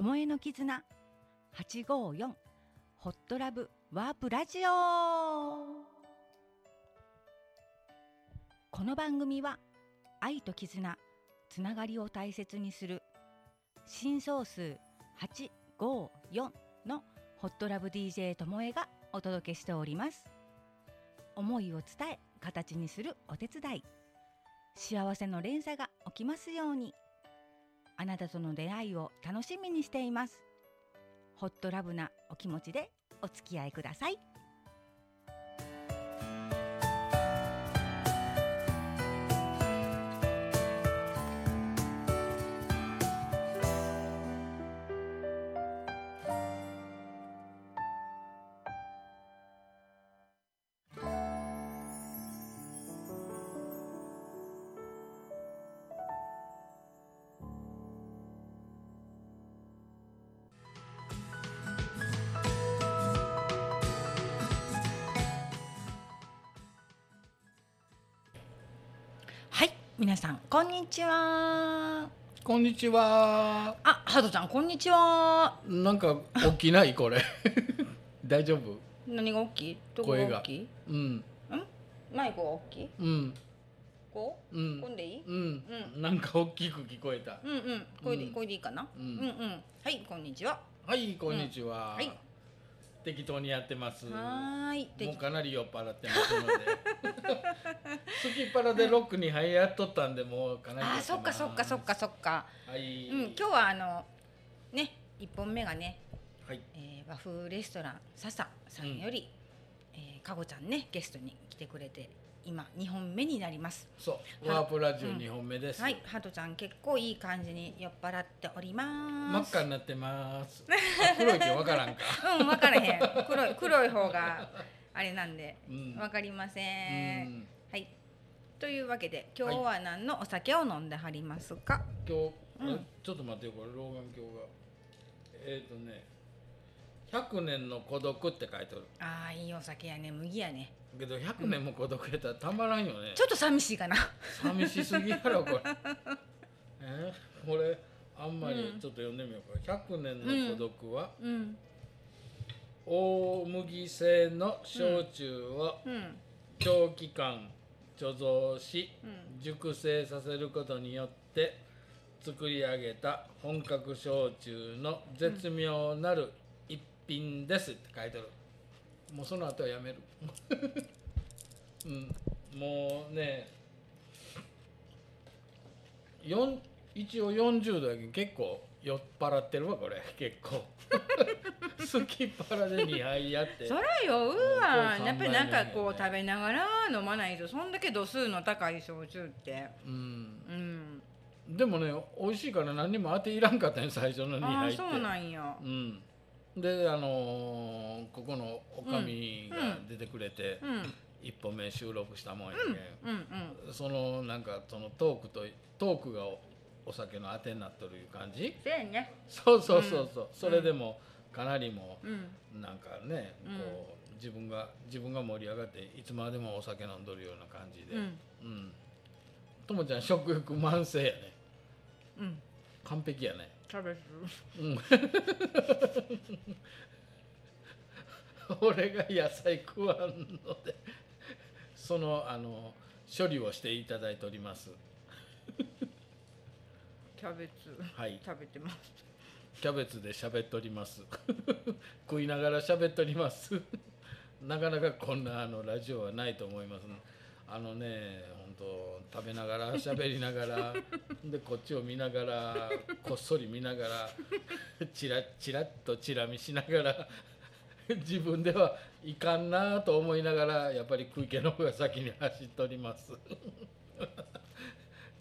ともえの絆854ホットラブ。ワープラジオ。この番組は愛と絆。つながりを大切にする。新総数。854の。ホットラブ DJ ともえがお届けしております。思いを伝え形にするお手伝い。幸せの連鎖が起きますように。あなたとの出会いを楽しみにしています。ホットラブなお気持ちでお付き合いください。皆さんこんにちは。こんにちは。あハトちゃんこんにちは。なんか大きないこれ。大丈夫？何が大き？いどこが声が大きいうん？マイクが大き？いうん。こう、うん。こんでいい？うん。うなんか大きく聞こえた。うんうん。これで、うん。これでいいかな、うん。うんうん。はいこんにちは。はいこんにちは。はい適当にやってます。もはーいでうかなり酔っ払ってますので。好きっ腹でロックに入やっとったんでもうかなり酔あ。そっかそっかそっかそっかはい。うん今日はあのね一本目がね、はい。えー和風レストラン笹さんより、えーかごちゃんねゲストに来てくれて今二本目になります。そう。はワープラジオ二本目です。はい。ハトちゃん結構いい感じに酔っ払っており真ます。っ赤になってます。あ黒いけどわからんか。うん分からへん。黒い黒い方があれなんでうん。分かりませうん。ん。はい。というわけで今日は何のお酒を飲んではりますか、今日、うん。あちょっと待ってよこれ老眼鏡が。えっ、ー、とね「100年の孤独」って書いてある。ああいいお酒やね。麦やねけど100年も孤独やったらたまらんよね。ちょっと寂しいかな。寂しすぎやろこれ。えーこれあんまりうん。ちょっと読んでみようか「100年の孤独は」うん。大麦製の焼酎をうん。長期間貯蔵しうん。熟成させることによって作り上げた本格焼酎の絶妙なる一品ですって書いてあるもうその後はやめる。うん。もうね一応40度やけど結構酔っ払ってるわこれ。結構。好きっ腹で2杯やって。そらようわ。うんやっぱりなんかこう食べながら飲まないと。そんだけ度数の高い焼酎って。うん。うん。でもね美味しいから何にも当ていらんかったね最初の2あ杯って。あそうなんや。うん、であのーここのおかみが出てくれて、うん一歩目収録したもんやけん、そのなんかそのトークとトークがおお酒のあてになっとるいう感じ？せや。ねそうそうそうそう、それでもかなりもうん。なんかね、うん。こう自分が自分が盛り上がっていつまでもお酒飲んどるような感じで。うん。うん。ともちゃん食欲満盛やね。うん。完璧やねキャベツうん。俺が野菜食わんのでそのあの処理をしていただいております。キャベツ。はい。食べてます。キャベツで喋っております。食いながら喋っております。なかなかこんなあのラジオはないと思います。あのね本当食べながら喋りながらでこっちを見ながら こっそり見ながらチラッチラッとチラ見しながら自分ではいかんなと思いながらやっぱり食い気の方が先に走っております。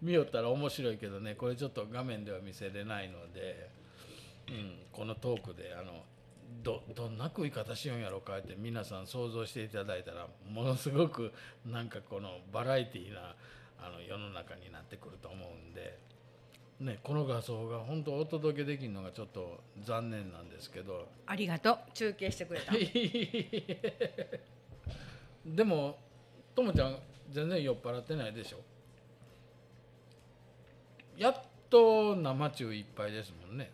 見よったら面白いけどねこれちょっと画面では見せれないので、うん、このトークであのどどんな食い方しようんやろかって皆さん想像していただいたらものすごくなんかこのバラエティーなあの世の中になってくると思うんで、ね、この画像が本当お届けできるのがちょっと残念なんですけど。ありがとう。中継してくれた。でもともちゃん全然酔っ払ってないでしょ？やっと生中いっぱいですもんね。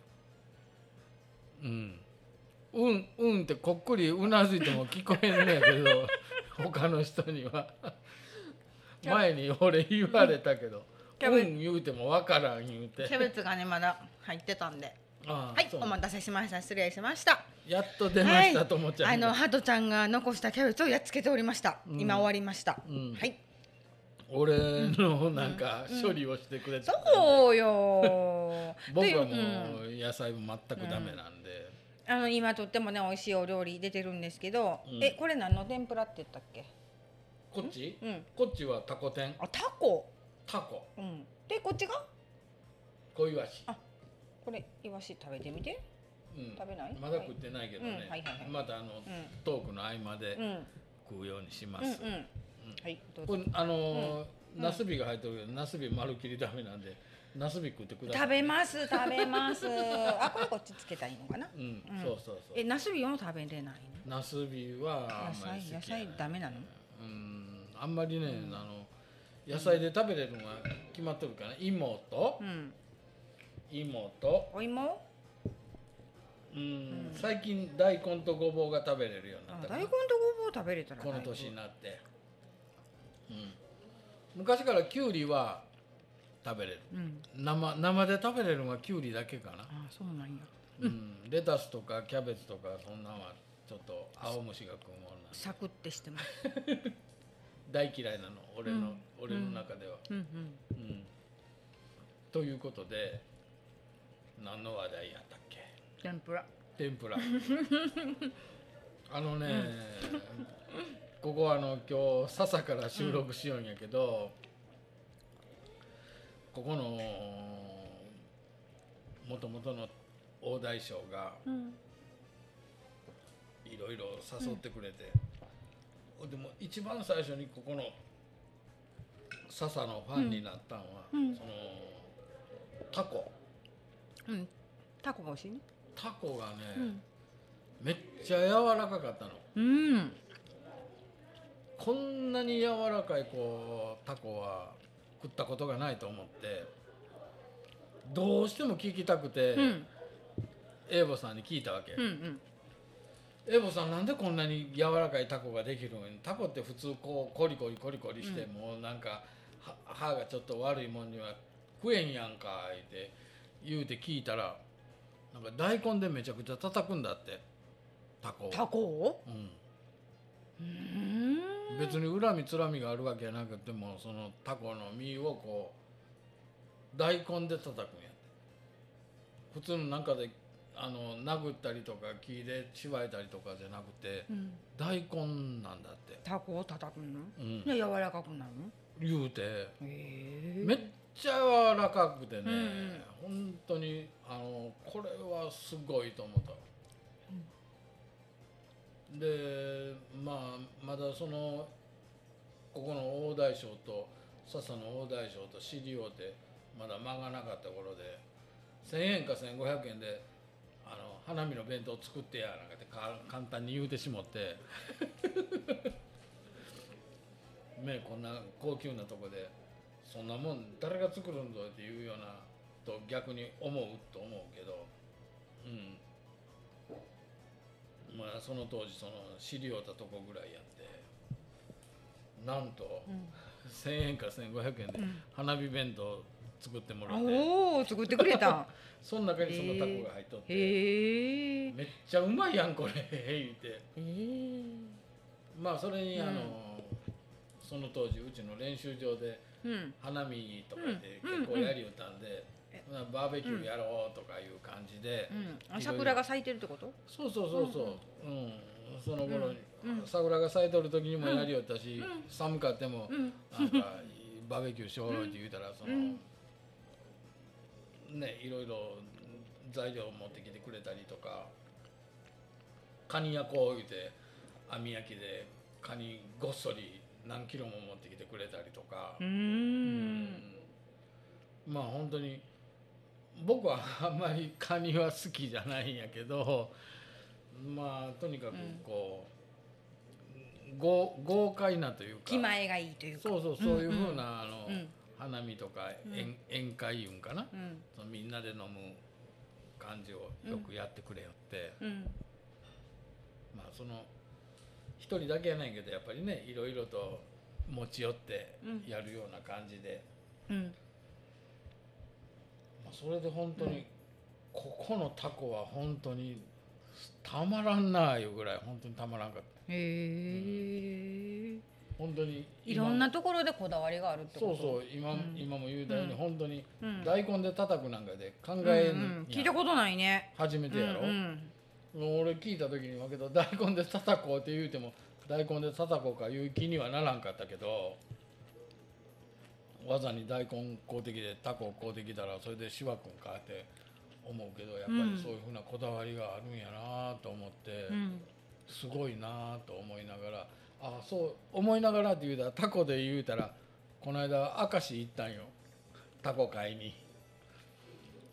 うん。うんうんってこっくりうなずいても聞こえんねやけど 他の人には 前に俺言われたけど「キャベうん」言うても分からん言うて。キャベツがねまだ入ってたんで。はいああそうお待たせしました。失礼しました。やっと出ました、はいともちゃんあのがハトちゃんが残したキャベツをやっつけておりました、うん。今終わりました、うん。はい。俺のなんか処理をしてくれて、そうよ。僕はもう野菜も全くダメなんで、あの今とってもね美味しいお料理出てるんですけど、うん。えこれ何の天ぷらって言ったっけ？こっち？うん。こっちはタコ天？あタコ？タコ。うん。でこっちが？小イワシ。あこれイワシ食べてみて。うん。食べない？まだ食ってないけどね、うんはいはいはい。またあの、うん。トークの合間でうん。うん食うようにします、うんはいどうぞ。これあのーうん。ナスビが入ってるけどナスビ丸切りダメなんでナスビ食ってください食べます食べます。あこれこっちつけたらいいのかな？うん、うん。そうそうそう。えナスビも食べれないナスビは野菜野菜ダメなの？うんあんまりね、あの野菜で食べれるのが決まっとるから芋とうん。芋と、お芋？うん最近大根とごぼうが食べれるようになった大根とごぼう食べれたらこの年になって、うん、昔からきゅうりは食べれる。うん。生生で食べれるのがきゅうりだけかな、あそうなんや。うん、レタスとかキャベツとかそんなんはちょっと青虫が食うもんなんで。サクってしてます 大嫌いなの俺の、うん。俺の中では、うん。うんうん。ということで何の話題やったっけ？天ぷら。天ぷら。あのね、ここはあの今日笹から収録しようんやけど、ここのもともとの大大将がうん。いろいろ誘ってくれて、でも一番最初にここの笹のファンになったんは、うん。そのタコ。うん。タコが美味しいね。タコがね、うん。めっちゃ柔らかかったの。うん。こんなに柔らかいこうタコは食ったことがないと思ってどうしても聞きたくて、うん。エーボさんに聞いたわけ、うんうんエーボさんなんでこんなに柔らかいタコができるのにタコって普通こうコリコリコリコリして、うん。もうなんかは歯がちょっと悪いもんには食えんやんかって言うて聞いたらなんか大根でめちゃくちゃ叩くんだってタコを。タコを？うん。うん。別に恨みつらみがあるわけじゃなくてもそのタコの身をこう大根で叩くんやって。普通のなんかであの殴ったりとか木でしばいたりとかじゃなくてうん。大根なんだって、タコを叩くの？うん、で柔らかくなるの？言うて。へえ。めっちゃ柔らかくてね、うん本当にあのこれはすごいと思った、でまあまだそのここの大大将と笹の大大将と知り合うてまだ間がなかった頃で1,000円か1,500円で花見の弁当作ってやなんかってか簡単に言うてしもって。ねこんな高級なとこでそんなもん誰が作るんだっていうようなと逆に思うと思うけど。うん。まあその当時その知り合うたとこぐらいやって。なんとうん。1,000円か1,500円でうん。花火弁当作ってもらって、おお作ってくれた。その中にそのタコが入っとって、へえめっちゃうまいやんこれ。言って。へえまあそれにあの、うんその当時うちの練習場でうん。花見とかでうん。結構やりよったんで、えまあバーベキューやろうとかいう感じで、うん。あ桜が咲いてるってこと？そうそうそうそう、うんその頃に、うん。うん。桜が咲いとる時にもやりよったし、うん。寒かっても、うん。なんかバーベキューしようって言うたらその、うんねいろいろ材料持ってきてくれたりとかカニ焼こう言うて網焼きでカニごっそり何キロも持ってきてくれたりとか。う、ん。まあ本当に僕はあんまりカニは好きじゃないんやけどまあとにかくこう、豪豪快なというか。気前がいいというか。そうそうそういうふうな、あのうん花見とかうん。宴宴会いうんかな、うん。そのみんなで飲む感じをよくやってくれよって、うん。まあその一人だけやないけどやっぱりねいろいろと持ち寄ってうん。やるような感じで、うん。まあ、それで本当に、ここのタコは本当にたまらんなあいうぐらい本当にたまらんかった。へえ本当にいろんなところでこだわりがあるってこと？そうそう今,、うん。今も言うたように、うん。本当にうん。大根で叩くなんかで考うんえうんん。聞いたことないね。初めてやろ、うんうん。俺聞いた時にはけど大根で叩こうって言うても大根で叩こうかいう気にはならんかったけどわざに大根買うてきてタコ買うてきたらそれでしわくんかって思うけどやっぱりそういうふうなこだわりがあるんやなと思って、うん。すごいなと思いながらあそう思いながらって言うたらタコで言うたらこの間明石行ったんよ。タコ買いに。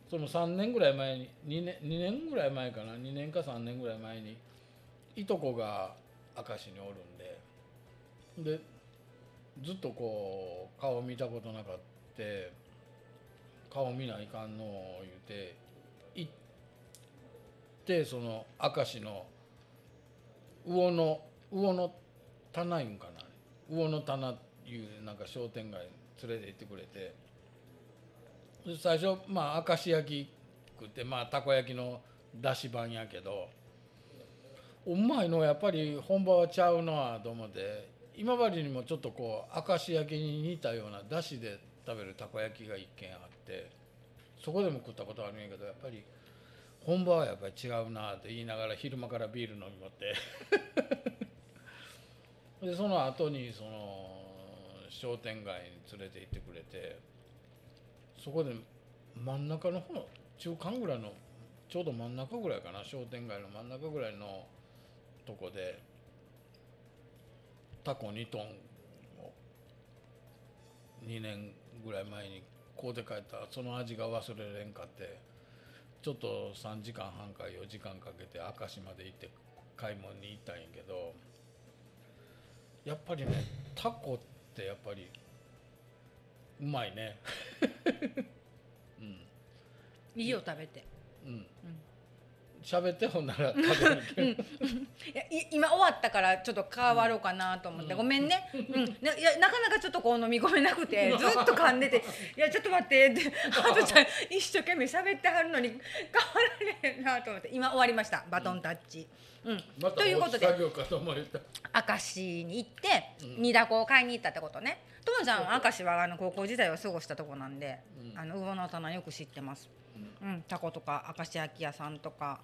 その3年ぐらい前に2年 ,2 年ぐらい前かな？2年か3年ぐらい前にいとこが明石におるんで。でずっとこう顔見たことなかって顔見ないかんの言うて行ってその明石の魚の魚の棚いんかな魚の棚いうなんか商店街連れて行ってくれて。最初まあ明石焼き食ってまあたこ焼きのだし版やけどうまいのやっぱり本場はちゃうなと思って今治にもちょっとこう明石焼きに似たようなだしで食べるたこ焼きが一軒あってそこでも食ったことあるんやけどやっぱり本場はやっぱり違うなって言いながら昼間からビール飲み持って。でその後にその商店街に連れて行ってくれてそこで真ん中の方中間ぐらいのちょうど真ん中ぐらいかな商店街の真ん中ぐらいのとこでタコ2トンを2年ぐらい前に買うて帰った。その味が忘れれんかってちょっと3時間半か4時間かけて明石まで行って買い物に行ったんやけどやっぱりねタコってやっぱりうまいね。うん。いいよ食べて。うん。喋ってほんなら 食べるけど、いやい今終わったからちょっと変わろうかなと思って、うん。ごめんね、うん、ないやなかなかちょっとこう飲み込めなくてずっと噛んでて「いやちょっと待って」ってハトちゃん一生懸命喋ってはるのに変わられへんなと思って。今終わりました。バトンタッチ。うんまたということで。明石に行ってうん。煮だこを買いに行ったってことね。ともちゃんは明石はあの高校時代を過ごしたとこなんで、うん。あの魚の棚よく知ってます。うん、タコとか明石焼き屋さんとか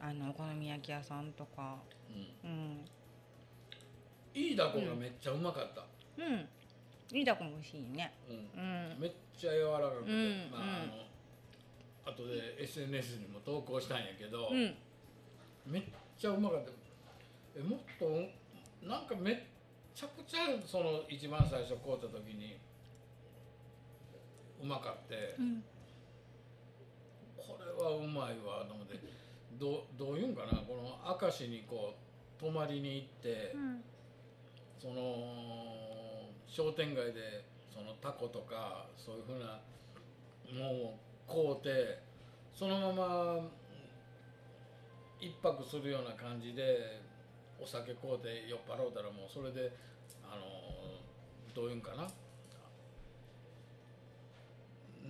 あのお好み焼き屋さんとか。うん。うん。いいだこがめっちゃうまかった、うん。煮だこも美味しいね。うん。うん。めっちゃ柔らかくて、うん。まああの後で SNS にも投稿したんやけど、うん。めっちゃうまかったえもっとなんかめっちゃくちゃその一番最初買うた時にうまかって、うん。これはうまいわ。と思って。どうどういうんかな。この明石にこう泊まりに行って、その商店街でそのタコとかそういうふうなもう買うてそのまま一泊するような感じでお酒買うて酔っ払うたらもうそれであのどういうんかな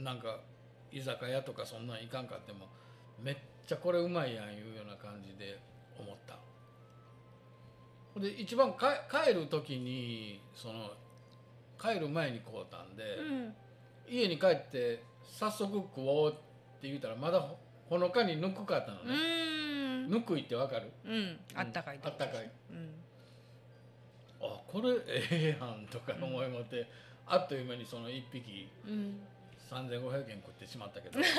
なんか居酒屋とかそんなんいかんかってもめっちゃこれうまいやんいうような感じで思った。で一番か帰る時にその帰る前に買うたんで、うん。家に帰って早速食おうって言うたらまだほほのかにぬくかったのうね、ん。ぬくいってわかる？うん。あったかい。あったかい。うん。あこれええやんとか思いもって、あっという間にその1匹うん。3500円食ってしまったけど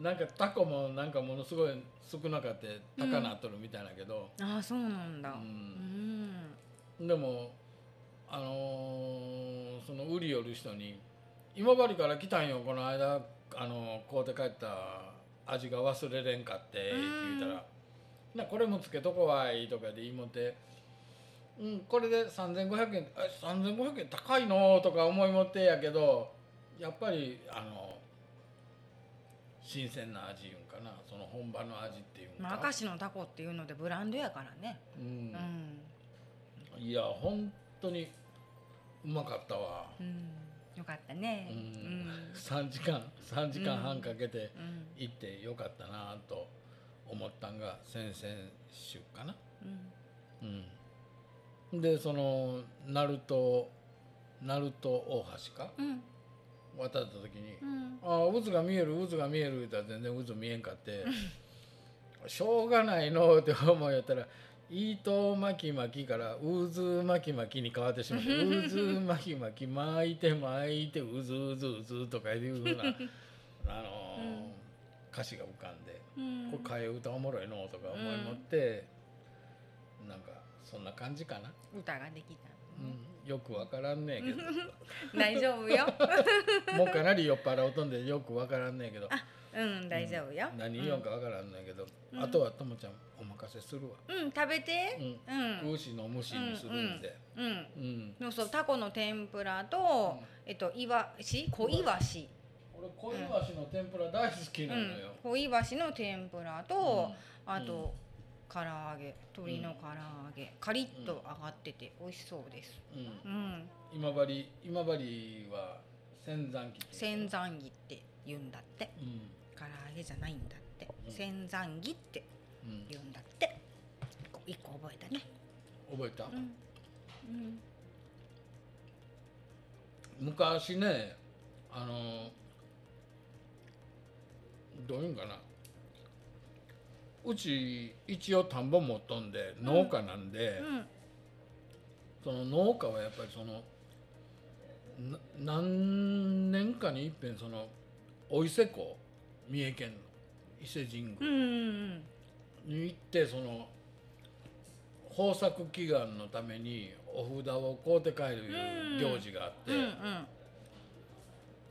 なんかタコもなんかものすごい少なかって高なっとるみたいだけど、ああ、そうなんだ。ううんん。でもあのーその売り寄る人に「今治から来たんよこの間、あのー買うて帰った味が忘れれんかって」って言うたら「なこれもつけとこわい」とかで言いもって「うんこれで3500円え3500円高いの?」とか思いもってやけどやっぱりあの新鮮な味いうんかな。その本場の味っていうんか、まあ、明石のタコっていうのでブランドやからね。ううんん、いや本当にうまかったわ、うん、よかったね。ううん。ん3時間3時間半かけてうん。行ってよかったなと思ったんが先々週かな。うん。うん。でその鳴門鳴門大橋か？うん。渡った時にうん「ああ渦が見える渦が見える」言ったら全然渦見えんかって「しょうがないの」って思うやったら「糸巻き巻き」から「渦巻き巻き」に変わってしまって「渦巻き巻き巻いて巻いて渦渦渦」とかいうふうな、あのー歌詞が浮かんでうん「これ替え歌おもろいの?」とか思い持って、なんかそんな感じかな、歌ができたうん、よくわからんねえけど。大丈夫よ。もうかなり酔っ払うとんでよくわからんねえけど。うん大丈夫よ。何言おうかわからんねんけど、うん。あとはともちゃんお任せするわ、うん食べて。うん。うん。牛の蒸しにするんで。うんうん、そうそうタコの天ぷらと、えっとイワシ？小イワシ、俺小イワシの天ぷら大好きうなのよ、、ん。小イワシの天ぷらと、うん。あと、唐揚げ。鶏の唐揚げ、カリッと揚がってて美味しそうです。うん。うん。今治今治は仙山木っていう千山木って言うんだって。うん唐揚げじゃないんだって。うん。千山木ってうん。言うんだって。一個一個覚えたね。覚えた、うん。うん。昔ねあのどういうんかな。うち一応田んぼ持っとんで農家なんで、うん。その農家はやっぱりそのな何年かにいっぺんそのお伊勢湖三重県の伊勢神宮。んに行ってその豊作祈願のためにお札を買うて帰るいう行事があって、うんうん。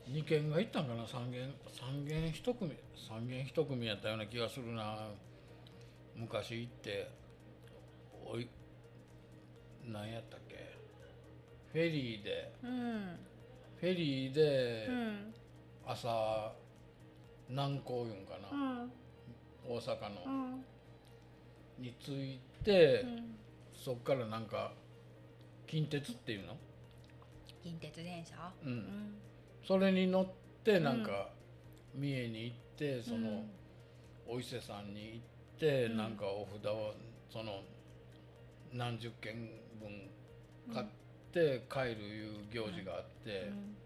二軒が行ったんかな？三軒三軒一組三軒一組やったような気がするな。昔行っておい何やったっけ？フェリーでうん。フェリーでうん。朝南港いうんかうな、ん。大阪うのん。に着いて、うん。そっからなんか近鉄っていうの、近鉄電車？うん。うん。それに乗ってなんか三重に行ってその、お伊勢さんに行って、うん。なんかお札をその何十件分買って帰るいう行事があって、うん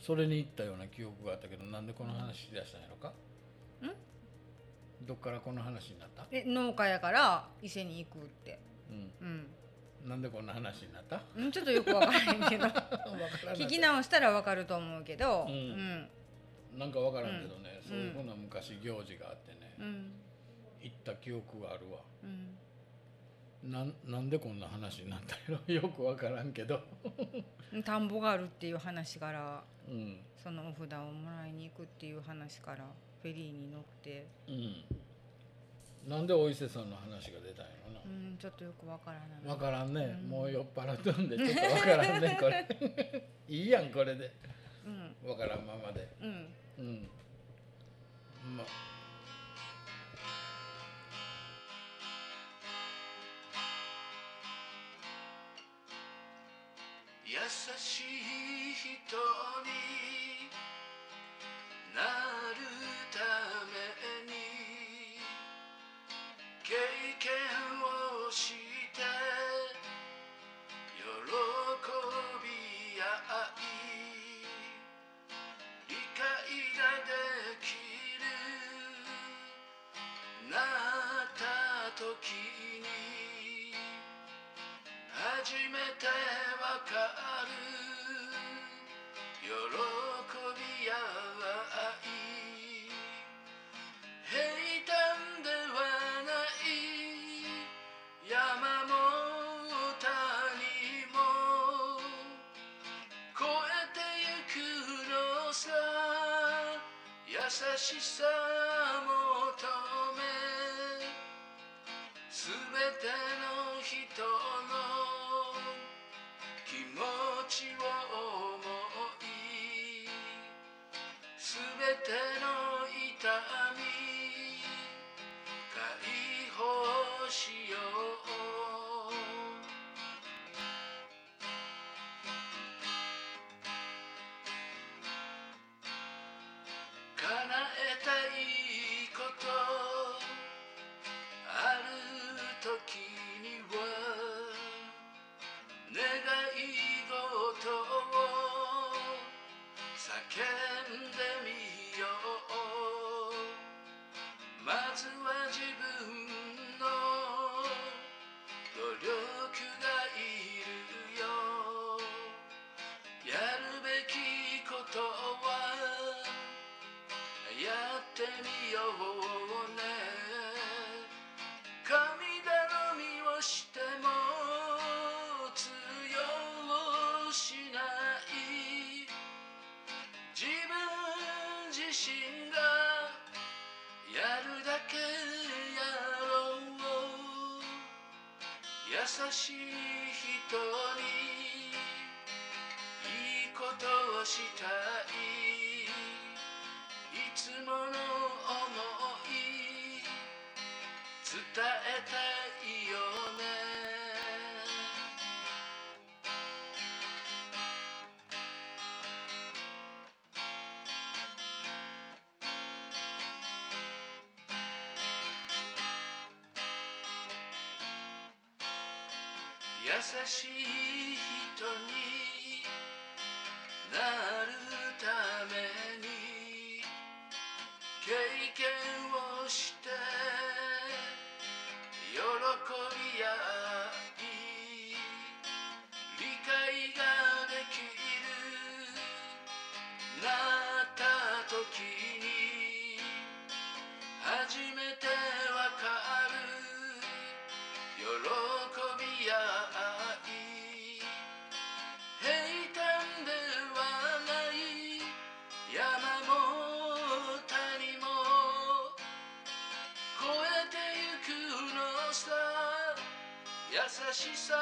それに行ったような記憶があったけどなんでこの話し出したんやろか、どっからこの話になった、で農家やから伊勢に行くって。ううん。ん、なんでこんな話になった？うんちょっとよくわからへんけど。聞き直したらわかると思うけど。ううんん。なんかわからんけどね、うん。そういうふうな昔行事があってね、うん。行った記憶があるわ。うんなんなんでこんな話になったんやろよくわからんけど。田んぼがあるっていう話からうん。そのお札をもらいに行くっていう話からフェリーに乗って。うん。なんでお伊勢さんの話が出たんやろな？うんちょっとよくわからない。わからんね、うん。もう酔っ払っとんでちょっとわからんねこれ。いいやんこれで。うん。わからんままで。うん。うん。ま優しい人しさしい人にいいことをしたい。いつもの思い伝えたい。優優し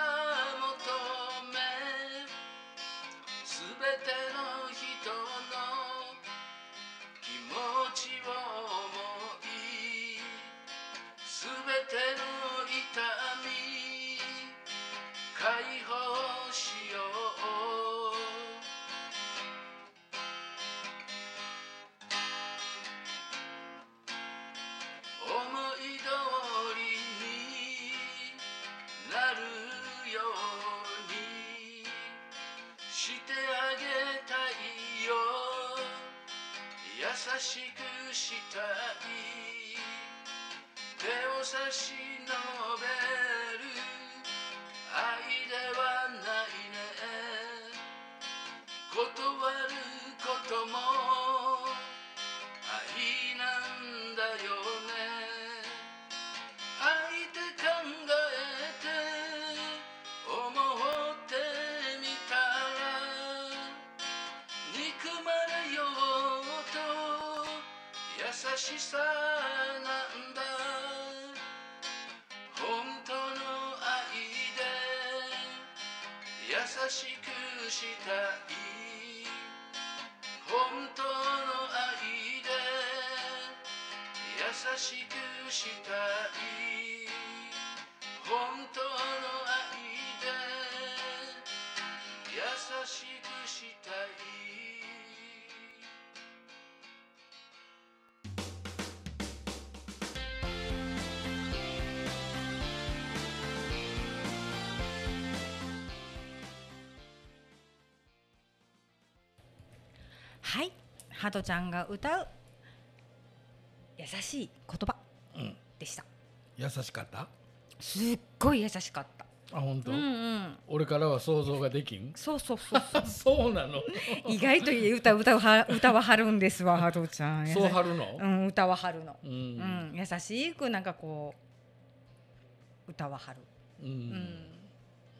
差し伸べる。愛ではないね。断ることも愛なんだよね。愛で考えて思ってみたら憎まれようと優しさしくしたい。本当の愛で優しくしたい。本当の愛ハトちゃんが歌う優しい言葉うん。でした。優しかった？すっごい優しかった。あ本当、うんうん。俺からは想像ができん？そうそうそうそう。そうなの？意外と歌歌うは歌ははるんですわハトちゃん。そうはるの？うん歌ははるの。うん。うん、優しくなんかこう歌ははる。うん。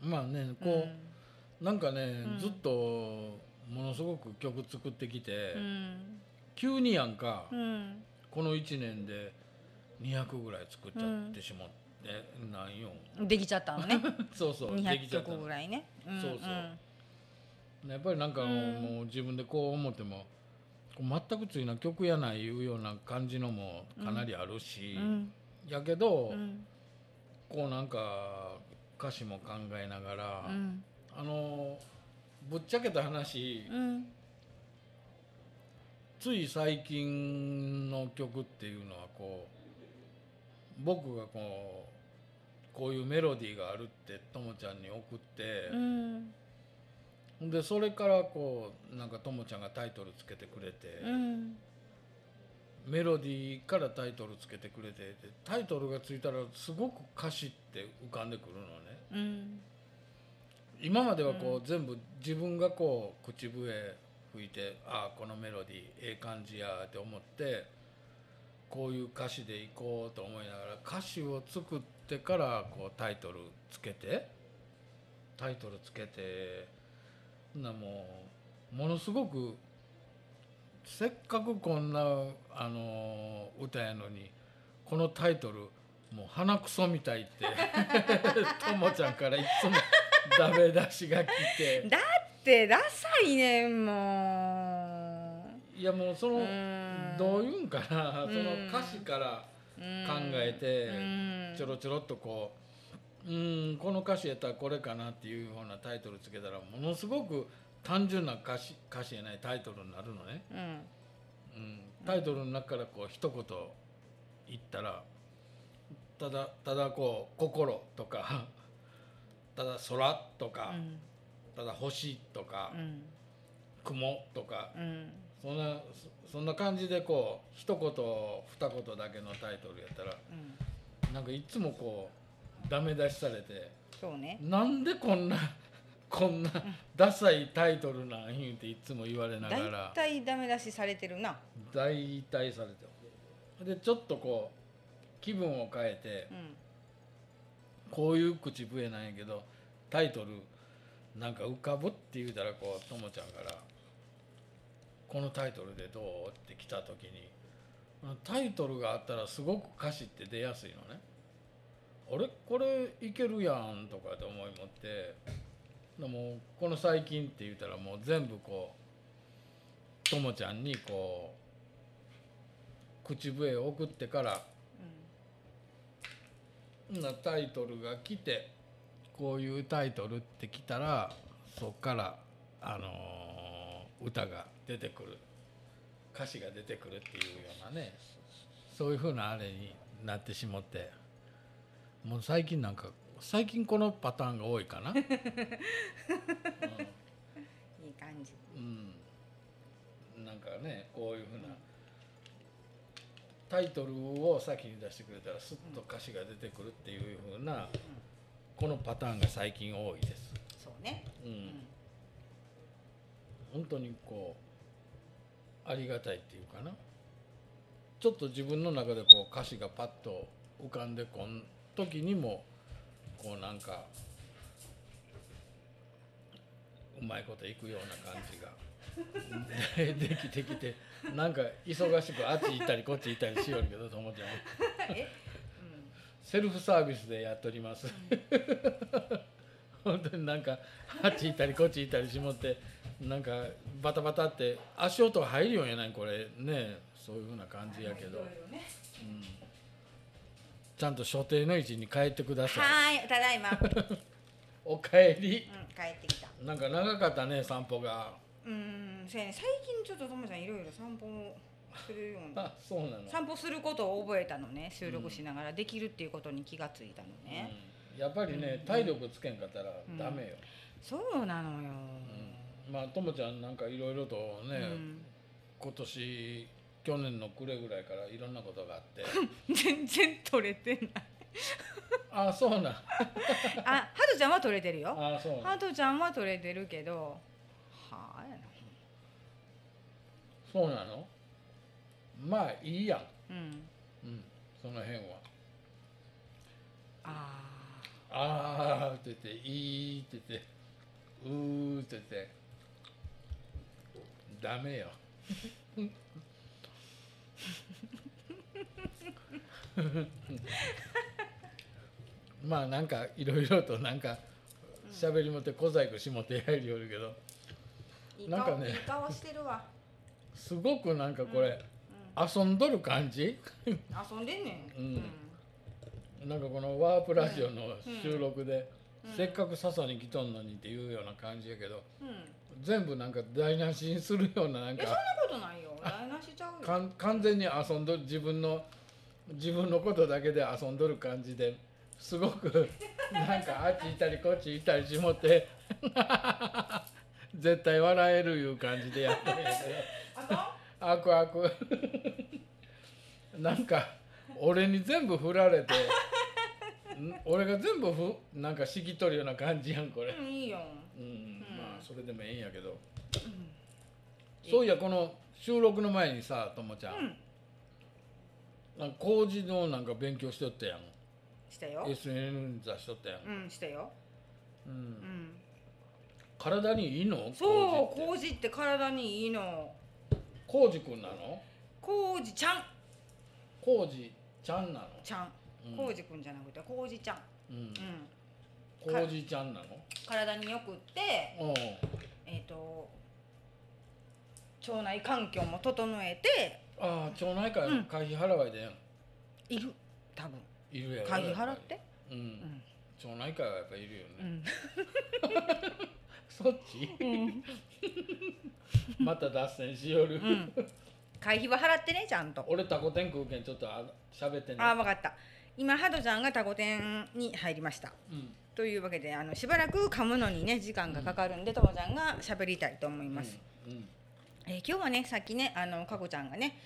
うん。まあねこう、なんかね、うん。ずっとものすごく曲作ってきて、うん。急にやんか、うん。この1年で200ぐらい作っちゃってしまって、なんよ。できちゃったのね。そうそうでき200ちゃった曲ぐらいね、んそうそう。やっぱりなんか、うん。もう自分でこう思っても全くついな曲やないいうような感じのもかなりあるし、うん。やけど、うん。こうなんか歌詞も考えながら、うん。あのぶっちゃけた話、うんつい最近の曲っていうのはこう僕がこうこういうメロディーがあるってともちゃんに送ってう、ん。ほんでそれからこうなんかともちゃんがタイトルつけてくれて、うん。メロディーからタイトルつけてくれてでタイトルがついたらすごく歌詞って浮かんでくるのね。うん今まではこう、全部自分がこう口笛吹いてああこのメロディーええ感じやって思ってこういう歌詞でいこうと思いながら歌詞を作ってからこうタイトルつけてタイトルつけてなもうものすごくせっかくこんなあの歌やのにこのタイトルもう鼻くそみたいって ともちゃんからいつもダメ出しが来て。だってダサいねんもいやもうそうのん。どういうんかな。うん。その歌詞からう考えてうん。ちょろちょろっとこううんこの歌詞やったらこれかなっていうようなタイトルつけたらものすごく単純な歌詞歌詞やないタイトルになるのね、うん。うん、タイトルの中からこう一言言ったらただただこう「心」とかただ「空」とか、うん。ただ「星」とかうん「雲」とか、うん。そんなそそんな感じでこう一言二言だけのタイトルやったらうん。なんかいつもこうダメ出しされてそうね。なんでこんな こんなダサいタイトルなん言うていつも言われなが大ら体ダメ出しされてるな。大体されてでちょっとこう気分を変えてうんこういう口笛なんやけどタイトルなんか浮かぶって言うたらこうともちゃんから「このタイトルでどう?」って来た時にタイトルがあったらすごく歌詞って出やすいのね。あれこれいけるやんとかって思い持ってでもこの最近って言ったらもう全部こうともちゃんにこう口笛を送ってからなタイトルが来てこういうタイトルって来たらそっから、あのー歌が出てくる。歌詞が出てくるっていうようなねそういうふうなあれになってしまってもう最近なんか最近このパターンが多いかな。いい感じ。うん、うん、なんかねこういうふうなタイトルを先に出してくれたらスッと歌詞が出てくるっていうふうなこのパターンが最近多いです。そうね。うん。本当にこうありがたいっていうかな。ちょっと自分の中でこう歌詞がパッと浮かんでこん時にもこうなんかうまいこといくような感じがで できてきてなんか忙しくあっち行ったりこっち行ったりしよるけどともちゃん。え？セルフサービスでやっております。本当になんかあっち行ったりこっち行ったりしもってなんかバタバタって足音が入るようやないこれ。ねそういうふうな感じやけど、うん、ちゃんと所定の位置に帰ってください。はーいただいま、うん、おかえり帰ってきた。なんか長かったね散歩がうんそうやね。最近ちょっとともさんいろいろ散歩をするような あそうなの、散歩することを覚えたのね収録しながらできるっていうことに気がついたのね、うん、やっぱりね体力つけんかったらダメよ、そうなのよ、うん、まあともちゃんなんかいろいろとね、うん。今年去年の暮れぐらいからいろんなことがあって。全然取れてない。あそうなん。あハトちゃんは取れてるよ。あそうハトちゃんは取れてるけどはあやなそうなの？まあいいやん、うん。うん、その辺は。あああって言っていいって言ってうーって言ってダメよ。まあなんかいろいろとなんか喋りもって小細工しもってやりよるけど。ーいいなんかね。顔いい顔してるわすごくなんかこれ、遊んどる感じ？遊んでんねん。うん。なんかこのワープラジオの収録で、せっかく笹に来とんのにっていうような感じやけど全部なんか台無しにするようななんいやそんなかことないよ。台無しちゃうよ。かん完全に遊んどる自分の自分のことだけで遊んどる感じですごくなんかあっち行ったりこっち行ったりしもって絶対笑えるいう感じでやってんやけどあくあく。なんか俺に全部振られてん 俺が全部ふなんかしきとるような感じやんこれ、うんいいよ。うんまあそれでもええんやけど、ん。そういやこの収録の前にさともちゃん、うん。なんか工事のなんか勉強しとったやん。したよ。SN 座しとったやん、うんしたよ。うん。うん。体にいいの？そう麹って体にいいの工事くんなの？麹ちゃん。工事ちゃんなの？ちゃん。うん。麹くんじゃなくて麹ちゃん。うん。うん。工事ちゃんなの？体によくってうん。えっ、と腸内環境も整えてああ町内会うん。会費払わいでんいる。多分。いるやろ。会費払って。りうん。うん。町内会はやっぱいるよね、うん そっち？うん。また脱線しよる、うん。会費は払ってねちゃんと。俺タコ天食うけんちょっとあ喋ってね。あ分かった。今ハドちゃんがタコ店に入りました。うん。というわけであのしばらく噛むのにね時間がかかるんでともちゃんが喋りたいと思います、うんうん。えー今日はねさっきねあのかこちゃんがね、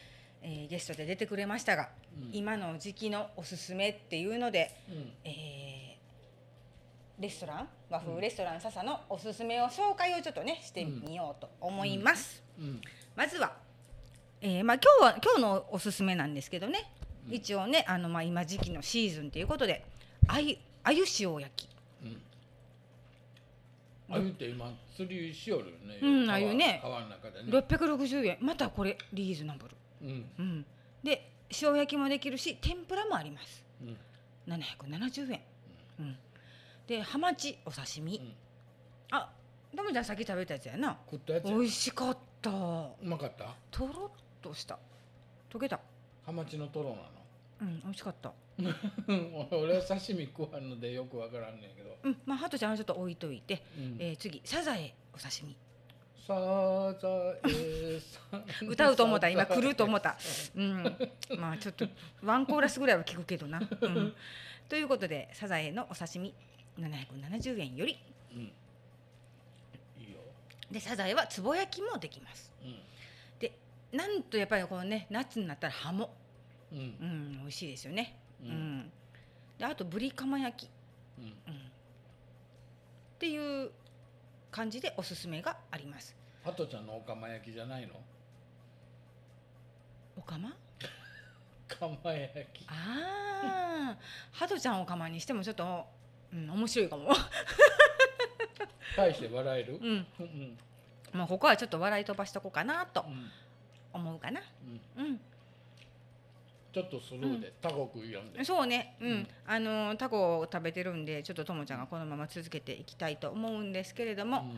えーゲストで出てくれましたが、うん。今の時期のおすすめっていうので、うん。えーレストラン和風レストラン笹のおすすめを紹介をちょっとねしてみようと思います、うんまずは、えーまあ、今日は今日のおすすめなんですけどね、うん。一応ねあの、まあ、今時期のシーズンということであゆあゆ塩焼き。うん。あゆって今釣りしよるよね。うん川あゆね。川の中でね。660円。またこれリーズナブル、うん。うん、で塩焼きもできるし天ぷらもあります。うん。770円、うん、でハマチお刺身、うん。あダムちゃんさっき食べたやつやな。食ったやつ美味しかった。うまかった？とろっとした。溶けた。ハマチのトロなの？うん美味しかった。う ん俺は刺身食わんのでよくわからんねんけど、うんまあハトちゃんはちょっと置いといて、うん。えー次サザエお刺身。サザエさん。歌うと思った今来ると思った。うん。まあちょっとワンコーラスぐらいは聞くけどな、うん、ということでサザエのお刺身770円より。うん。いいよ。でサザエはつぼ焼きもできます。うん。でなんとやっぱりこのね夏になったらハモうん。うん美味しいですよね。ううん。ん、であとぶりかま焼き、うん。うん、っていう感じでおすすめがあります。ハトちゃんのおかま焼きじゃないの？おかまかま焼き。ああハトちゃんをおかまにしてもちょっと、うん、面白いかも。大して笑える？うん。うんまあここはちょっと笑い飛ばしとこうかなとうん思うかな。うん。うん。ちょっとスルーでタコ食いやんで。そうね。うん、うん。あのタコを食べてるんでちょっとともちゃんがこのまま続けていきたいと思うんですけれども、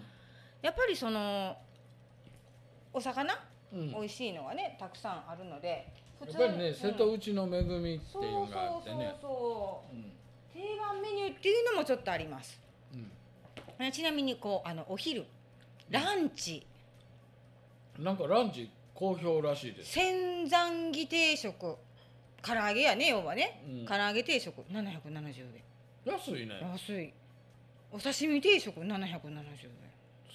やっぱりそのお魚、うん。うん美味しいのがねたくさんあるので普やっぱりねうん。瀬戸内の恵みってそういうのがあってね。そうそう。うん定番メニューっていうのもちょっとあります。うん。えちなみにこうあのお昼ランチ。なんかランチ好評らしいです。千山木定食。唐揚げやね要はね、うん。唐揚げ定食。770安いね。円安い。お刺身定食770円。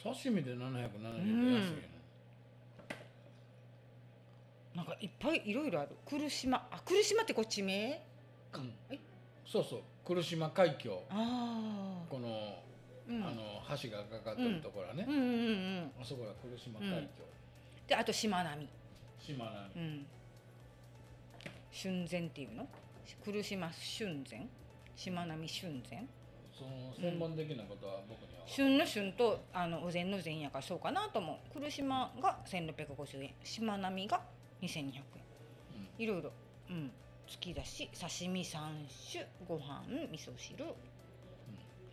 刺身で770円で安いね。なんかいっぱいいろいろある。来島。あ来島ってこっち名うん。はいそうそう来島海峡。あこのあ、うん、あの橋がかかってるところはね。うん。うん。うん。うん。あそこが来島海峡。であとしまなみ島なうん。春前っていうの？来島春前しまなみ春前その専門的なことは僕には。旬の旬とあのお膳の膳やからそうかなと思う。来島が1650円。しまなみが2200円。いろいろ。うん月だし刺身3種ご飯味噌汁。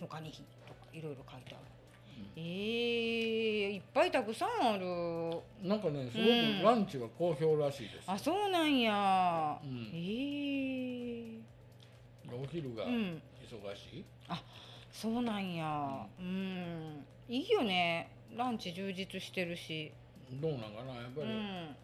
他にとかいろいろ書いてある、えー、いっぱいたくさんある。うんなんかねすごうん。くランチは好評らしいです。あそうなんや、うん。えー、お昼がうん。忙しい？そうなんや。うん。いいよね。ランチ充実してるし。どうなんかなやっぱうりん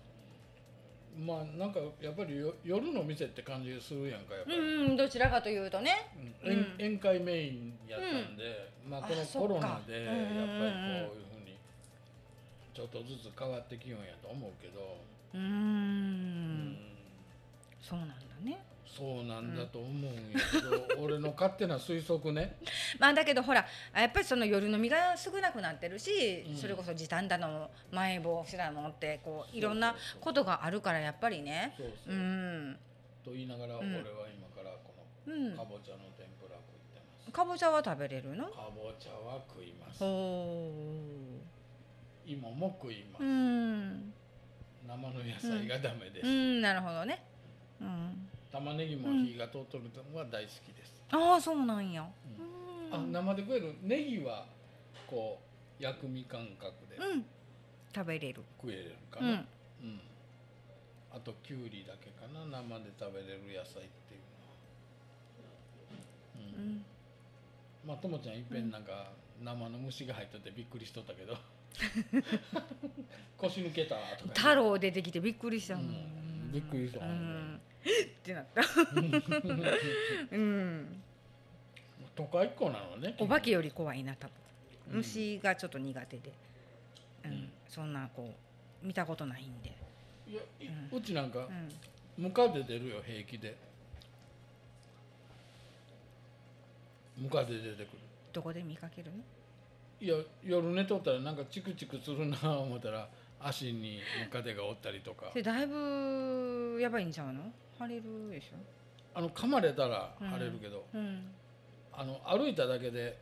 まあなんかやっぱりよ夜の店って感じするやんかやっぱり、うんうんどちらかというとね。うん。うん。宴宴会メインやったんで、まあこのコロナでやっぱりこういううんうんうんふうにちょっとずつ変わってきようんやと思うけど、うん。そうなんだねそうなんだと思うんやけど、俺の勝手な推測ね。まあだけどほらやっぱりその夜飲みが少なくなってるし、うん。それこそ時短だの前防止だのってこういろんなことがあるからやっぱりね。そうそうう、ん。と言いながら、ん俺は今からこうん。のかぼちゃの天ぷら食ってます、かぼちゃは食べれるの？かぼちゃは食います。ほ芋も食います、ううん。生の野菜がダメです、うんなるほどね。うん玉ねぎも火が通っとるのは大好きです、ああそうなんや。あ生で食えるネギはこう薬味感覚でうん。食べれる。食えるかな、うん。うん。あときゅうりだけかな。生で食べれる野菜っていうのは、うん。うん。まあともちゃんいっぺんなんか生の虫が入っててびっくりしとったけど。腰抜けたとか太郎出てきてびっくりしたもん、うん。びっくりしたうんってなった。うん。都会っ子なのねお化けより怖いな多分。うん。虫がちょっと苦手で、うん。うん。そんなこう見たことないんで、いやいうん。うちなんかうん、ムカデ出るよ平気で。ムカデ出てくる。どこで見かけるの？いや夜寝とったらなんかチクチクするな思ったら足にムカデがおったりとか。それだいぶやばいんちゃうの？腫れるでしょ？あの噛まれたら腫れるけど、うん。あの歩いただけで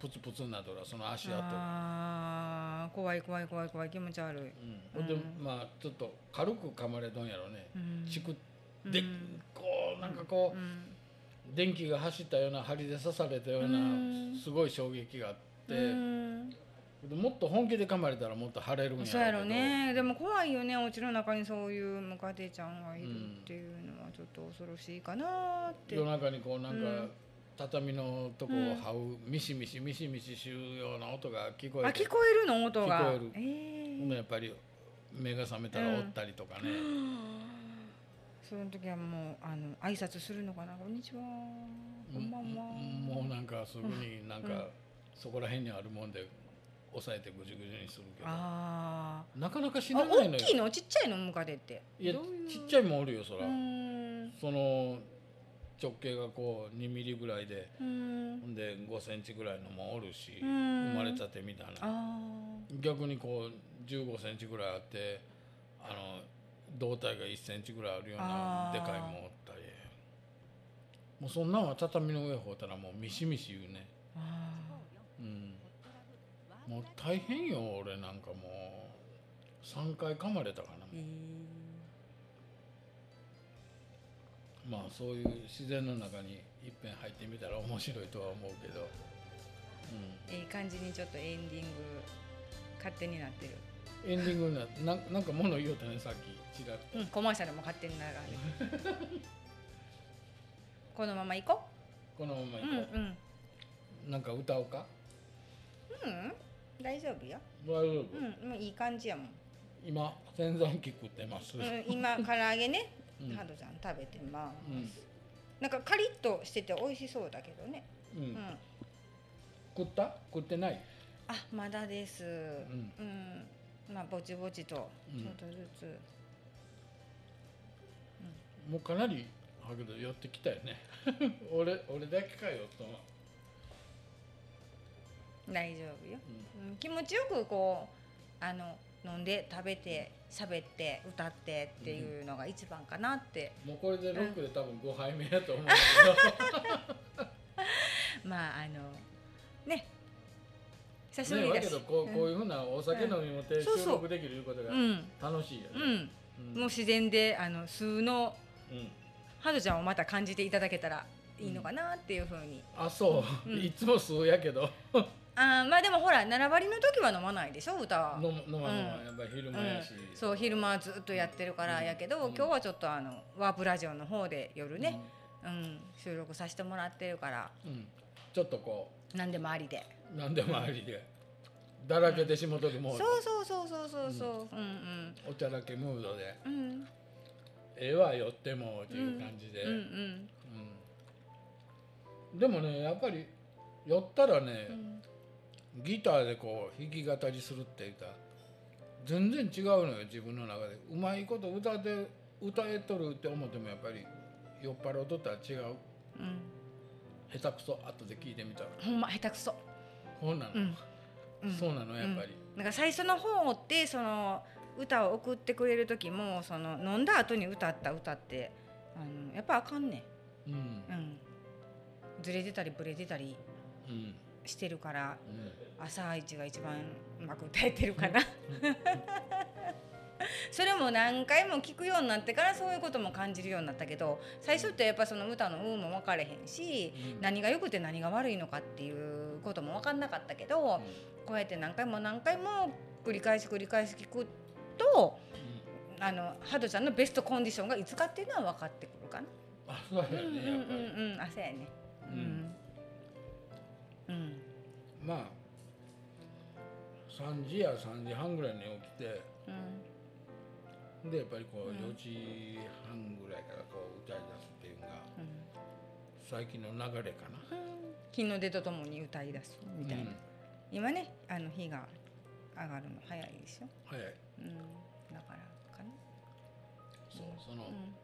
プツプツになっとるわその足跡。あー怖い怖い怖い怖い気持ち悪い、うん、ほんでうん。まあちょっと軽く噛まれとんやろね、うん。チクで、うん。こうなんかこう、うん。電気が走ったような針で刺されたような、うん。すごい衝撃があって、もっと本気で噛まれたらもっと腫れるんやそうやろうね。でも怖いよね。お家の中にそういうムカデちゃんがいるっていうのはちょっと恐ろしいかなって、夜中にこうなんか、うん。畳のとこを這うミシミシミシミシしゅうような音が聞こえて。あ聞こえるの？音が。聞こえる。えほんでやっぱり目が覚めたらおったりとかね、その時はもうあの挨拶するのかなこんにちは。こんばんは、もうなんかすぐになんか、うん。そこら辺にあるもんで押さえてぐじゅぐじゅにするけど。あなかなか死なないのよ。大きいの？ちっちゃいのムカデっていやちっちゃいもんおるよそら、その直径がこう2ミリぐらいで。ほんで5センチぐらいのもおるしうん。生まれたてみたいな。あ逆にこう15センチぐらいあってあの胴体が1センチぐらいあるようなでかいもんおったり。もうそんなんは畳の上ほうたらもうミシミシ言うね。ーあうんもう大変よ俺なんかもう。3回噛まれたかな。ー。えまあそういう自然の中にいっぺん入ってみたら面白いとは思うけど、ーいい感じにちょっとエンディング勝手になってる、うん、エンディングになななんか物言おうたねさっき。ちらっと、うん、コマーシャルも勝手に流れてる。このまま行ここのままう行こう。んうん。う、なんか歌おうか？うん大丈夫よ。大丈夫、うんもういい感じやもん、今洗剤機食ってます、うん、今唐揚げね。うん。ハドちゃん食べてます、うん。なんかカリッとしてて美味しそうだけどね。うん。うん。食った？食ってない？あまだです。ん。うん、まあぼちぼちとうん。ちょっとずつ、もうかなりはけど寄ってきたよね。俺俺だけかよと、大丈夫よ、うん、気持ちよくこうあの飲んで食べて喋って歌ってっていうのが一番かなって、もうこれでロックで多分5杯目やと思うん。だまああのね。久しぶりだし。どこうこういうふうなお酒飲みもて収録できるいうことがうん。楽しいよね、うん、うん。もう自然であの数のうん。ハドちゃんをまた感じていただけたらいいのかなっていうふうに、あそう、うん。いつも数やけどあーまあでもほら7割の時は飲まないでしょ歌は。飲む飲ま飲まうん。やっぱり昼うん間やし、、そう昼間はずっとやってるからやけど、うん。今日はちょっとあのワープラジオの方で夜ね、うん。収録させてもらってるから。うん、うんちょっとこ何でもありで。う何でもありで。だらけてしもとるもうそうそうそうそうそうそう。うん。おちゃらけムードで。うん。うんええわ寄ってもっていう感じで、うんうんうん。でもねやっぱり寄ったらね、うんギターでこう弾き語りするっていうか全然違うのよ自分の中で。うまいこと歌って歌えとるって思ってもやっぱり酔っ払うとったら違う。うん。下手くそ後で聞いてみたら。ほんま下手くそ。そうなの、うん。うん。そうなのやっぱり、なんか最初の方ってその歌を送ってくれる時もその飲んだ後に歌った歌ってあのやっぱあかんねうんん、うん、ずれてたりブレてたり。うんしてるからうん朝一が一番うまく歌えてるかな それも何回も聞くようになってからそういうことも感じるようになったけど最初ってやっぱその歌の「う」も分かれへんし、うん何が良くて何が悪いのかっていうことも分かんなかったけど、こうやって何回も何回も繰り返し繰り返し聞くとあのハドちゃんのベストコンディションがいつかっていうのは分かってくるかな。あそうやねうんうんやっぱり、うんうんあそうやね。ううんん。うん。まあ3時や3時半ぐらいに起きてうん。でやっぱりこううん。4時半ぐらいからこう歌い出すっていうのがうん。最近の流れかな。日の出とともに歌い出すみたいな、うん。今ねあの日が上がるの早いでしょ、早い。うん、だからかな、そうその、うん、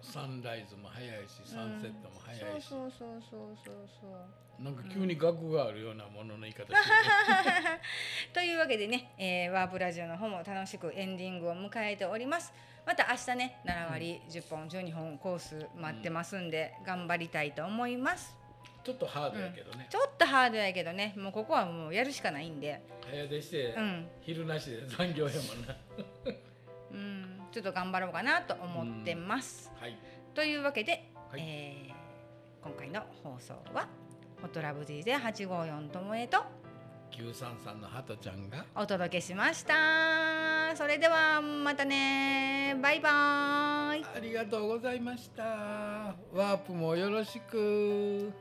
サンライズも早いしサンセットも早いし、そうそうそうそうそうそうなん。か急に額があるようなものの言い方してる、というわけでね、えーワープラジオの方も楽しくエンディングを迎えております。また明日ね7割10本12本コース待ってますんで、頑張りたいと思います。ちょっとハードやけどね、ちょっとハードやけどね。もうここはもうやるしかないんで。早出して、うん。昼なしで残業やもんな。うん。ちょっと頑張ろうかなと思ってます、はい。というわけで、はい。えー今回の放送は「ホットラブ DJ854 ともえ」と933のハトちゃんがお届けしました。それではまたね。バイバーイ。ありがとうございました。ワープもよろしく